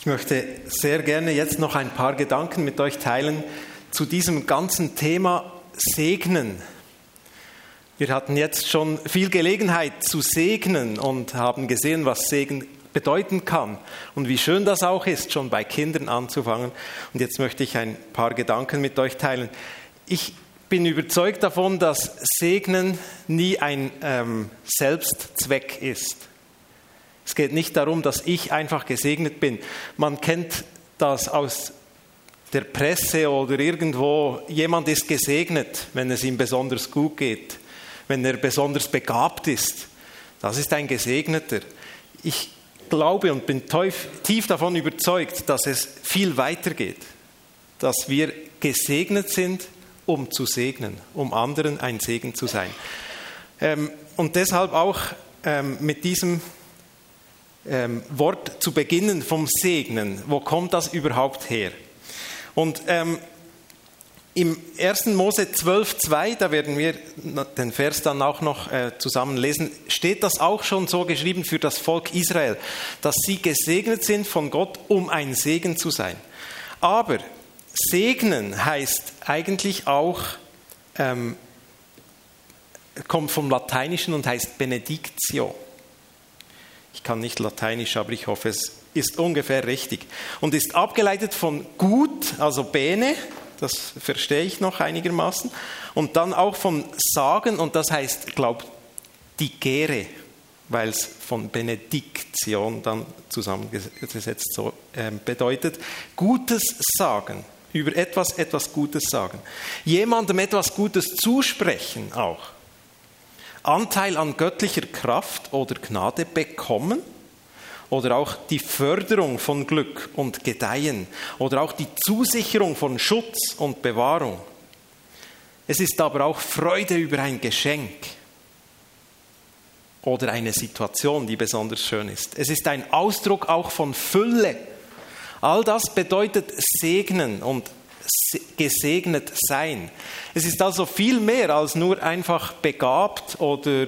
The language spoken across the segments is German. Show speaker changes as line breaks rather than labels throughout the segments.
Ich möchte sehr gerne jetzt noch ein paar Gedanken mit euch teilen zu diesem ganzen Thema Segnen. Wir hatten jetzt schon viel Gelegenheit zu segnen und haben gesehen, was Segen bedeuten kann und wie schön das auch ist, schon bei Kindern anzufangen. Und jetzt möchte ich ein paar Gedanken mit euch teilen. Ich bin überzeugt davon, dass Segnen nie ein ähm, Selbstzweck ist. Es geht nicht darum, dass ich einfach gesegnet bin. Man kennt das aus der Presse oder irgendwo. Jemand ist gesegnet, wenn es ihm besonders gut geht, wenn er besonders begabt ist. Das ist ein Gesegneter. Ich glaube und bin tief davon überzeugt, dass es viel weiter geht, dass wir gesegnet sind, um zu segnen, um anderen ein Segen zu sein. Ähm, und deshalb auch ähm, mit diesem ähm, Wort zu beginnen vom Segnen. Wo kommt das überhaupt her? Und ähm, im 1. Mose 12,2, da werden wir den Vers dann auch noch äh, zusammen lesen, steht das auch schon so geschrieben für das Volk Israel, dass sie gesegnet sind von Gott, um ein Segen zu sein. Aber segnen heißt eigentlich auch, ähm, kommt vom Lateinischen und heißt Benedictio. Ich kann nicht Lateinisch, aber ich hoffe, es ist ungefähr richtig. Und ist abgeleitet von gut, also bene, das verstehe ich noch einigermaßen, und dann auch von sagen, und das heißt, glaube digere, weil es von Benediktion dann zusammengesetzt so äh, bedeutet, Gutes sagen, über etwas etwas Gutes sagen, jemandem etwas Gutes zusprechen auch. Anteil an göttlicher Kraft oder Gnade bekommen oder auch die Förderung von Glück und Gedeihen oder auch die Zusicherung von Schutz und Bewahrung. Es ist aber auch Freude über ein Geschenk oder eine Situation, die besonders schön ist. Es ist ein Ausdruck auch von Fülle. All das bedeutet segnen und gesegnet sein. Es ist also viel mehr als nur einfach begabt oder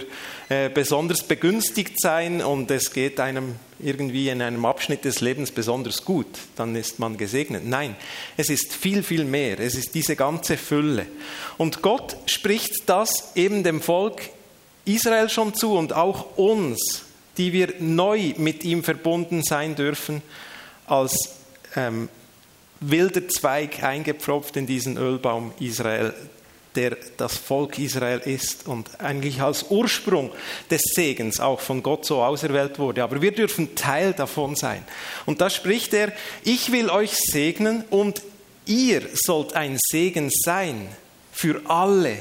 äh, besonders begünstigt sein und es geht einem irgendwie in einem Abschnitt des Lebens besonders gut, dann ist man gesegnet. Nein, es ist viel, viel mehr. Es ist diese ganze Fülle. Und Gott spricht das eben dem Volk Israel schon zu und auch uns, die wir neu mit ihm verbunden sein dürfen als ähm, wilder Zweig eingepfropft in diesen Ölbaum Israel, der das Volk Israel ist und eigentlich als Ursprung des Segens auch von Gott so auserwählt wurde. Aber wir dürfen Teil davon sein. Und da spricht er, ich will euch segnen und ihr sollt ein Segen sein für alle,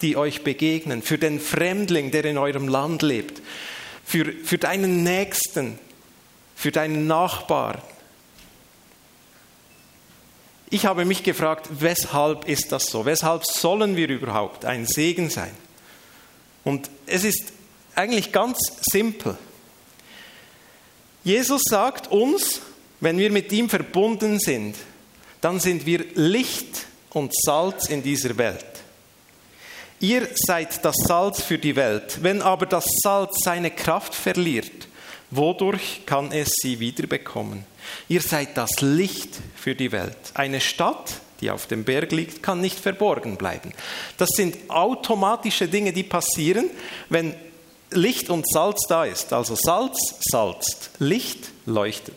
die euch begegnen, für den Fremdling, der in eurem Land lebt, für, für deinen Nächsten, für deinen Nachbarn, ich habe mich gefragt, weshalb ist das so? Weshalb sollen wir überhaupt ein Segen sein? Und es ist eigentlich ganz simpel. Jesus sagt uns, wenn wir mit ihm verbunden sind, dann sind wir Licht und Salz in dieser Welt. Ihr seid das Salz für die Welt. Wenn aber das Salz seine Kraft verliert, wodurch kann es sie wiederbekommen? Ihr seid das Licht für die Welt. Eine Stadt, die auf dem Berg liegt, kann nicht verborgen bleiben. Das sind automatische Dinge, die passieren, wenn Licht und Salz da ist. Also Salz salzt, Licht leuchtet.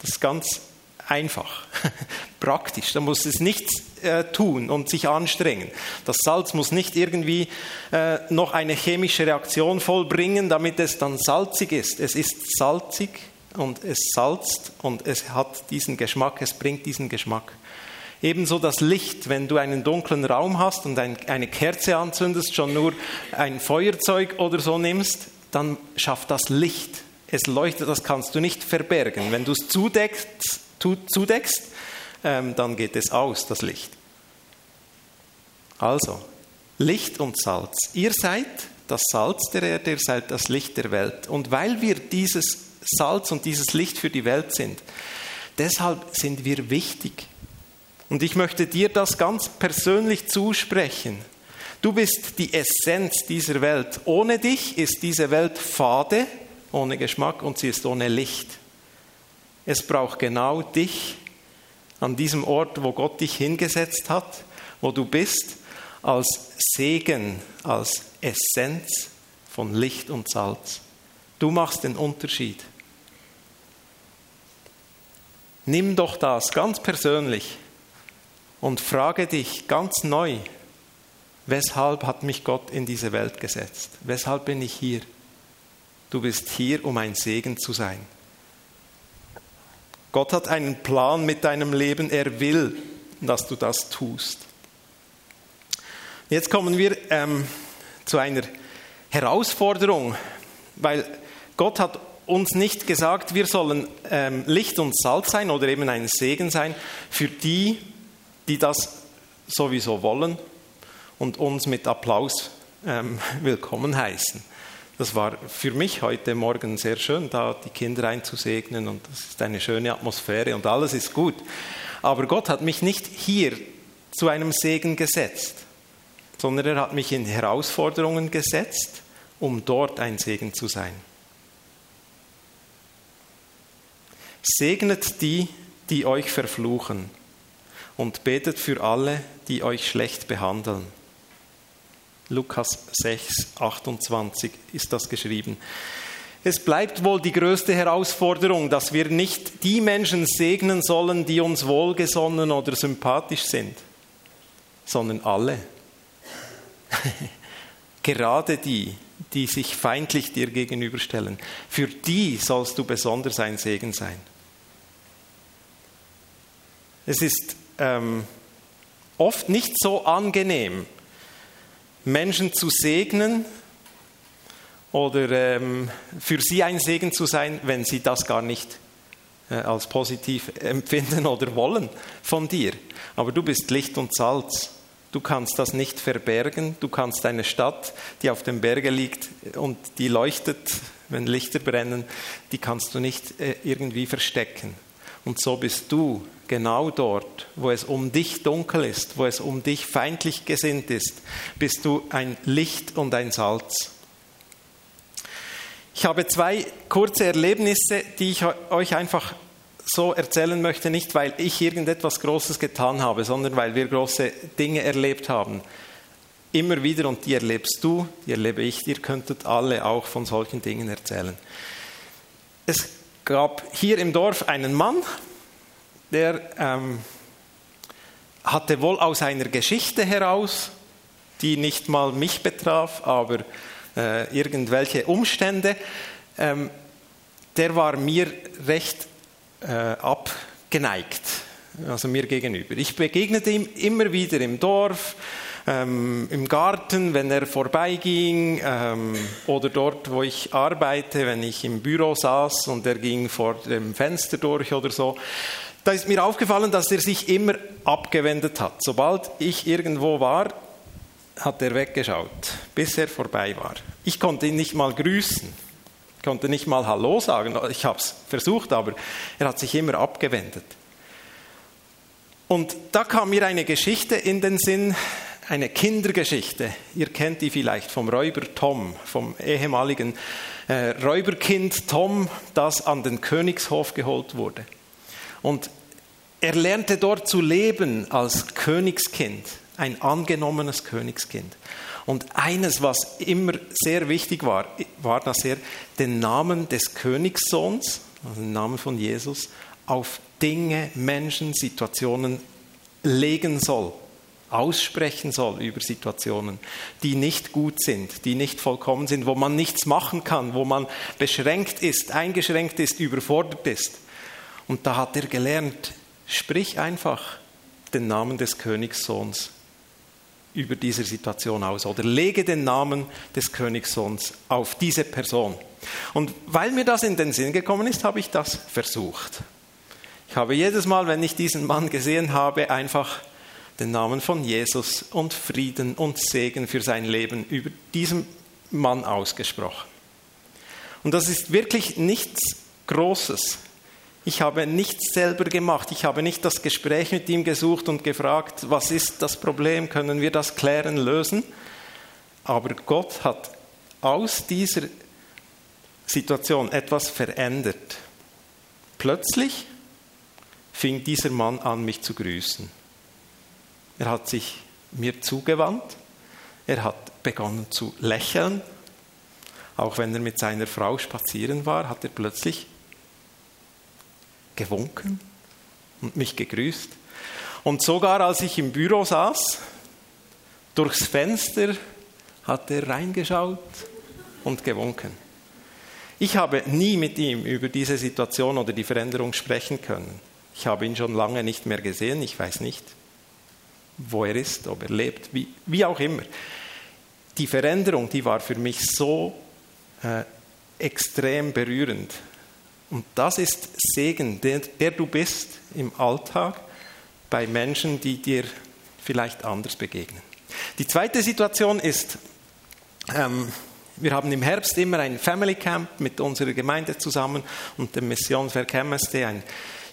Das ist ganz einfach, praktisch. Da muss es nichts äh, tun und sich anstrengen. Das Salz muss nicht irgendwie äh, noch eine chemische Reaktion vollbringen, damit es dann salzig ist. Es ist salzig und es salzt und es hat diesen Geschmack, es bringt diesen Geschmack. Ebenso das Licht, wenn du einen dunklen Raum hast und ein, eine Kerze anzündest, schon nur ein Feuerzeug oder so nimmst, dann schafft das Licht. Es leuchtet, das kannst du nicht verbergen. Wenn du es zudeckst, zudeckst ähm, dann geht es aus, das Licht. Also, Licht und Salz. Ihr seid das Salz der Erde, ihr seid das Licht der Welt. Und weil wir dieses Salz und dieses Licht für die Welt sind. Deshalb sind wir wichtig. Und ich möchte dir das ganz persönlich zusprechen. Du bist die Essenz dieser Welt. Ohne dich ist diese Welt fade, ohne Geschmack und sie ist ohne Licht. Es braucht genau dich an diesem Ort, wo Gott dich hingesetzt hat, wo du bist, als Segen, als Essenz von Licht und Salz. Du machst den Unterschied. Nimm doch das ganz persönlich und frage dich ganz neu, weshalb hat mich Gott in diese Welt gesetzt? Weshalb bin ich hier? Du bist hier, um ein Segen zu sein. Gott hat einen Plan mit deinem Leben. Er will, dass du das tust. Jetzt kommen wir ähm, zu einer Herausforderung, weil Gott hat uns nicht gesagt, wir sollen ähm, Licht und Salz sein oder eben ein Segen sein für die, die das sowieso wollen und uns mit Applaus ähm, willkommen heißen. Das war für mich heute Morgen sehr schön, da die Kinder einzusegnen und das ist eine schöne Atmosphäre und alles ist gut. Aber Gott hat mich nicht hier zu einem Segen gesetzt, sondern er hat mich in Herausforderungen gesetzt, um dort ein Segen zu sein. Segnet die, die euch verfluchen und betet für alle, die euch schlecht behandeln. Lukas 6, 28 ist das geschrieben. Es bleibt wohl die größte Herausforderung, dass wir nicht die Menschen segnen sollen, die uns wohlgesonnen oder sympathisch sind, sondern alle. Gerade die, die sich feindlich dir gegenüberstellen. Für die sollst du besonders ein Segen sein. Es ist ähm, oft nicht so angenehm, Menschen zu segnen oder ähm, für sie ein Segen zu sein, wenn sie das gar nicht äh, als positiv empfinden oder wollen von dir. Aber du bist Licht und Salz. Du kannst das nicht verbergen. Du kannst eine Stadt, die auf dem Berge liegt und die leuchtet, wenn Lichter brennen, die kannst du nicht äh, irgendwie verstecken. Und so bist du genau dort, wo es um dich dunkel ist, wo es um dich feindlich gesinnt ist, bist du ein Licht und ein Salz. Ich habe zwei kurze Erlebnisse, die ich euch einfach so erzählen möchte, nicht weil ich irgendetwas Großes getan habe, sondern weil wir große Dinge erlebt haben. Immer wieder und die erlebst du, die erlebe ich, ihr könntet alle auch von solchen Dingen erzählen. Es gab hier im Dorf einen Mann, der ähm, hatte wohl aus einer Geschichte heraus, die nicht mal mich betraf, aber äh, irgendwelche Umstände, ähm, der war mir recht äh, abgeneigt, also mir gegenüber. Ich begegnete ihm immer wieder im Dorf, ähm, im Garten, wenn er vorbeiging ähm, oder dort, wo ich arbeite, wenn ich im Büro saß und er ging vor dem Fenster durch oder so. Da ist mir aufgefallen, dass er sich immer abgewendet hat. Sobald ich irgendwo war, hat er weggeschaut, bis er vorbei war. Ich konnte ihn nicht mal grüßen, konnte nicht mal Hallo sagen. Ich habe es versucht, aber er hat sich immer abgewendet. Und da kam mir eine Geschichte in den Sinn, eine Kindergeschichte. Ihr kennt die vielleicht vom Räuber Tom, vom ehemaligen äh, Räuberkind Tom, das an den Königshof geholt wurde. Und er lernte dort zu leben als Königskind, ein angenommenes Königskind. Und eines, was immer sehr wichtig war, war, dass er den Namen des Königssohns, also den Namen von Jesus, auf Dinge, Menschen, Situationen legen soll, aussprechen soll über Situationen, die nicht gut sind, die nicht vollkommen sind, wo man nichts machen kann, wo man beschränkt ist, eingeschränkt ist, überfordert ist. Und da hat er gelernt, sprich einfach den Namen des Königssohns über diese Situation aus oder lege den Namen des Königssohns auf diese Person. Und weil mir das in den Sinn gekommen ist, habe ich das versucht. Ich habe jedes Mal, wenn ich diesen Mann gesehen habe, einfach den Namen von Jesus und Frieden und Segen für sein Leben über diesen Mann ausgesprochen. Und das ist wirklich nichts Großes. Ich habe nichts selber gemacht. Ich habe nicht das Gespräch mit ihm gesucht und gefragt, was ist das Problem, können wir das klären, lösen. Aber Gott hat aus dieser Situation etwas verändert. plötzlich fing dieser Mann an, mich zu grüßen. Er hat sich mir zugewandt, er hat begonnen zu lächeln. Auch wenn er mit seiner Frau spazieren war, hat er plötzlich gewunken und mich gegrüßt. Und sogar als ich im Büro saß, durchs Fenster hat er reingeschaut und gewunken. Ich habe nie mit ihm über diese Situation oder die Veränderung sprechen können. Ich habe ihn schon lange nicht mehr gesehen. Ich weiß nicht, wo er ist, ob er lebt, wie, wie auch immer. Die Veränderung, die war für mich so äh, extrem berührend. Und das ist Segen, der, der du bist im Alltag bei Menschen, die dir vielleicht anders begegnen. Die zweite Situation ist, ähm, wir haben im Herbst immer ein Family Camp mit unserer Gemeinde zusammen und dem Missionswerk MSD, ein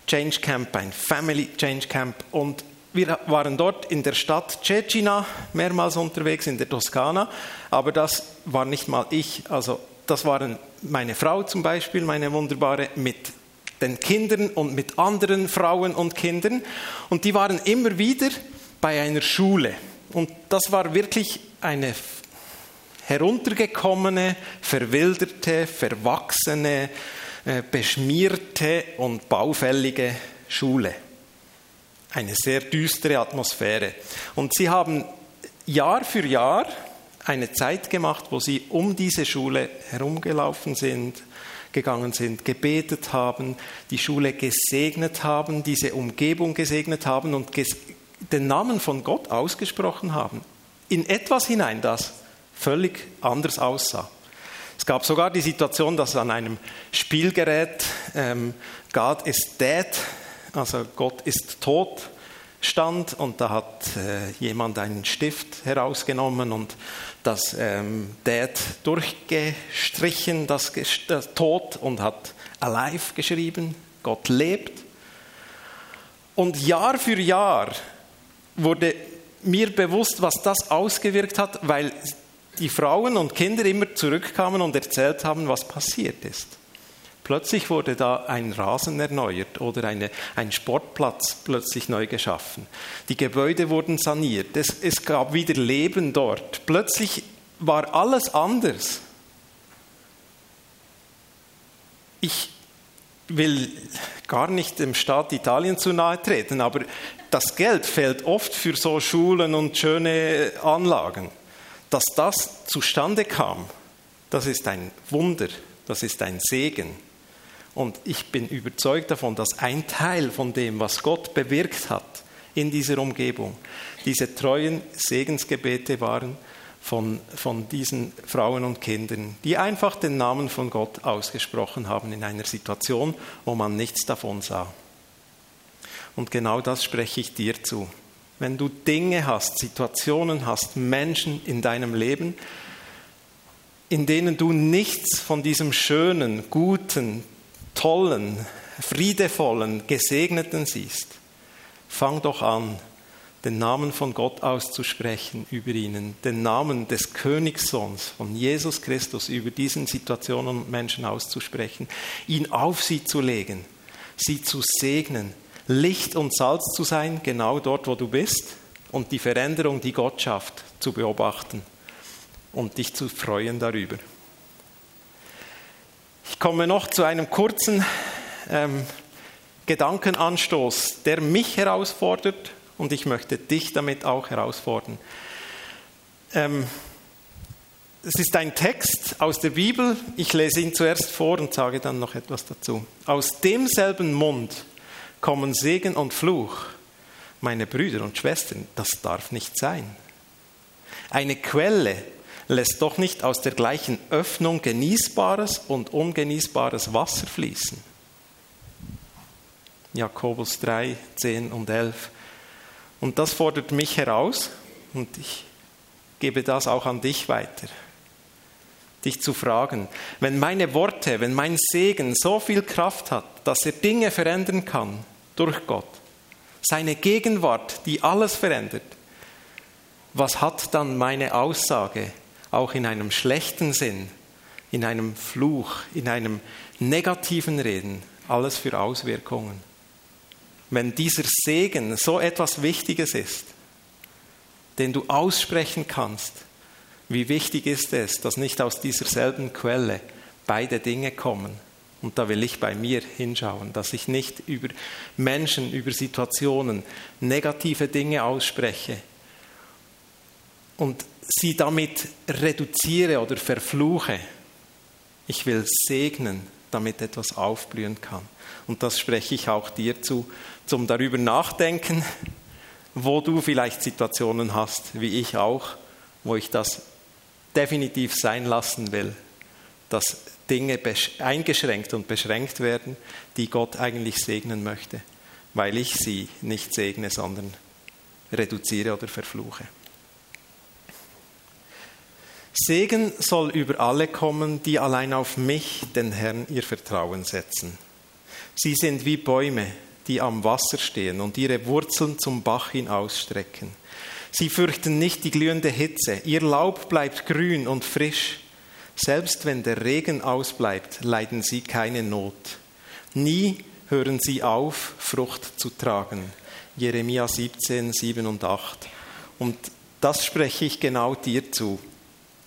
Change Camp, ein Family Change Camp. Und wir waren dort in der Stadt Cecina mehrmals unterwegs, in der Toskana, aber das war nicht mal ich, also das waren meine Frau zum Beispiel, meine wunderbare, mit den Kindern und mit anderen Frauen und Kindern. Und die waren immer wieder bei einer Schule. Und das war wirklich eine heruntergekommene, verwilderte, verwachsene, äh, beschmierte und baufällige Schule. Eine sehr düstere Atmosphäre. Und sie haben Jahr für Jahr eine Zeit gemacht, wo sie um diese Schule herumgelaufen sind, gegangen sind, gebetet haben, die Schule gesegnet haben, diese Umgebung gesegnet haben und den Namen von Gott ausgesprochen haben. In etwas hinein, das völlig anders aussah. Es gab sogar die Situation, dass an einem Spielgerät ähm, God is dead, also Gott ist tot, stand und da hat äh, jemand einen Stift herausgenommen und das ähm, Dead durchgestrichen, das, das Tod und hat Alive geschrieben, Gott lebt. Und Jahr für Jahr wurde mir bewusst, was das ausgewirkt hat, weil die Frauen und Kinder immer zurückkamen und erzählt haben, was passiert ist. Plötzlich wurde da ein Rasen erneuert oder eine, ein Sportplatz plötzlich neu geschaffen. Die Gebäude wurden saniert. Es, es gab wieder Leben dort. Plötzlich war alles anders. Ich will gar nicht dem Staat Italien zu nahe treten, aber das Geld fehlt oft für so Schulen und schöne Anlagen. Dass das zustande kam, das ist ein Wunder, das ist ein Segen. Und ich bin überzeugt davon, dass ein Teil von dem, was Gott bewirkt hat in dieser Umgebung, diese treuen Segensgebete waren von, von diesen Frauen und Kindern, die einfach den Namen von Gott ausgesprochen haben in einer Situation, wo man nichts davon sah. Und genau das spreche ich dir zu. Wenn du Dinge hast, Situationen hast, Menschen in deinem Leben, in denen du nichts von diesem schönen, guten, tollen, friedevollen, gesegneten siehst, fang doch an, den Namen von Gott auszusprechen über ihnen, den Namen des Königssohns von Jesus Christus über diesen Situationen und Menschen auszusprechen, ihn auf sie zu legen, sie zu segnen, Licht und Salz zu sein, genau dort, wo du bist, und die Veränderung, die Gott schafft, zu beobachten und dich zu freuen darüber. Ich komme noch zu einem kurzen ähm, Gedankenanstoß, der mich herausfordert und ich möchte dich damit auch herausfordern. Ähm, es ist ein Text aus der Bibel. Ich lese ihn zuerst vor und sage dann noch etwas dazu. Aus demselben Mund kommen Segen und Fluch. Meine Brüder und Schwestern, das darf nicht sein. Eine Quelle lässt doch nicht aus der gleichen Öffnung genießbares und ungenießbares Wasser fließen. Jakobus 3, 10 und 11. Und das fordert mich heraus und ich gebe das auch an dich weiter. Dich zu fragen, wenn meine Worte, wenn mein Segen so viel Kraft hat, dass er Dinge verändern kann durch Gott, seine Gegenwart, die alles verändert, was hat dann meine Aussage auch in einem schlechten Sinn, in einem Fluch, in einem negativen Reden alles für Auswirkungen? Wenn dieser Segen so etwas Wichtiges ist, den du aussprechen kannst, wie wichtig ist es, dass nicht aus dieser selben Quelle beide Dinge kommen? Und da will ich bei mir hinschauen, dass ich nicht über Menschen, über Situationen negative Dinge ausspreche und sie damit reduziere oder verfluche. Ich will segnen, damit etwas aufblühen kann. Und das spreche ich auch dir zu, zum darüber nachdenken, wo du vielleicht Situationen hast, wie ich auch, wo ich das definitiv sein lassen will, dass Dinge eingeschränkt und beschränkt werden, die Gott eigentlich segnen möchte, weil ich sie nicht segne, sondern reduziere oder verfluche. Segen soll über alle kommen, die allein auf mich, den Herrn, ihr Vertrauen setzen. Sie sind wie Bäume, die am Wasser stehen und ihre Wurzeln zum Bach hin ausstrecken. Sie fürchten nicht die glühende Hitze, ihr Laub bleibt grün und frisch. Selbst wenn der Regen ausbleibt, leiden sie keine Not. Nie hören sie auf, Frucht zu tragen. Jeremia 17, 7 und 8. Und das spreche ich genau dir zu.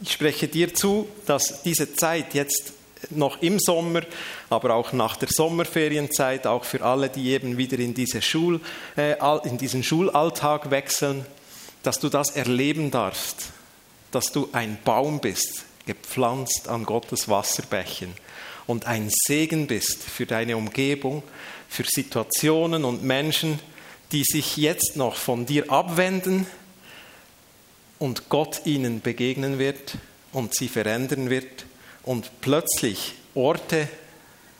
Ich spreche dir zu, dass diese Zeit jetzt noch im Sommer, aber auch nach der Sommerferienzeit, auch für alle, die eben wieder in, diese Schul, äh, in diesen Schulalltag wechseln, dass du das erleben darfst, dass du ein Baum bist, gepflanzt an Gottes Wasserbächen und ein Segen bist für deine Umgebung, für Situationen und Menschen, die sich jetzt noch von dir abwenden und Gott ihnen begegnen wird und sie verändern wird und plötzlich Orte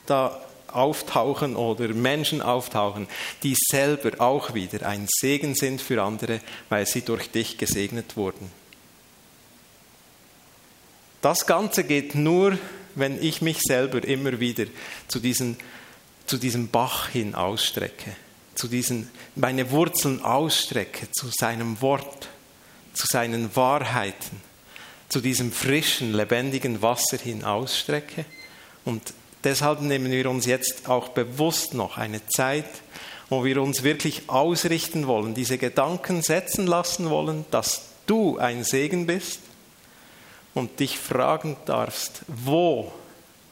da auftauchen oder Menschen auftauchen, die selber auch wieder ein Segen sind für andere, weil sie durch dich gesegnet wurden. Das Ganze geht nur, wenn ich mich selber immer wieder zu, diesen, zu diesem Bach hin ausstrecke, zu diesen, meine Wurzeln ausstrecke, zu seinem Wort, zu seinen Wahrheiten, zu diesem frischen, lebendigen Wasser hin ausstrecke. Und deshalb nehmen wir uns jetzt auch bewusst noch eine Zeit, wo wir uns wirklich ausrichten wollen, diese Gedanken setzen lassen wollen, dass du ein Segen bist und dich fragen darfst, wo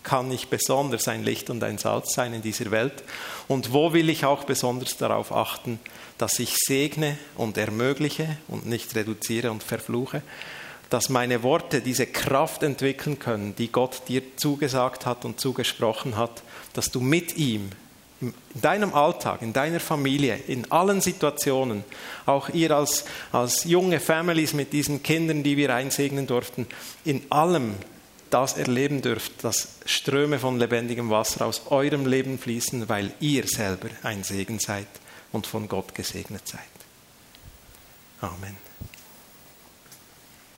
kann ich besonders ein Licht und ein Salz sein in dieser Welt? Und wo will ich auch besonders darauf achten, dass ich segne und ermögliche und nicht reduziere und verfluche, dass meine Worte diese Kraft entwickeln können, die Gott dir zugesagt hat und zugesprochen hat, dass du mit ihm in deinem Alltag, in deiner Familie, in allen Situationen, auch ihr als, als junge Families mit diesen Kindern, die wir einsegnen durften, in allem das erleben dürft, dass Ströme von lebendigem Wasser aus eurem Leben fließen, weil ihr selber ein Segen seid und von Gott gesegnet seid. Amen.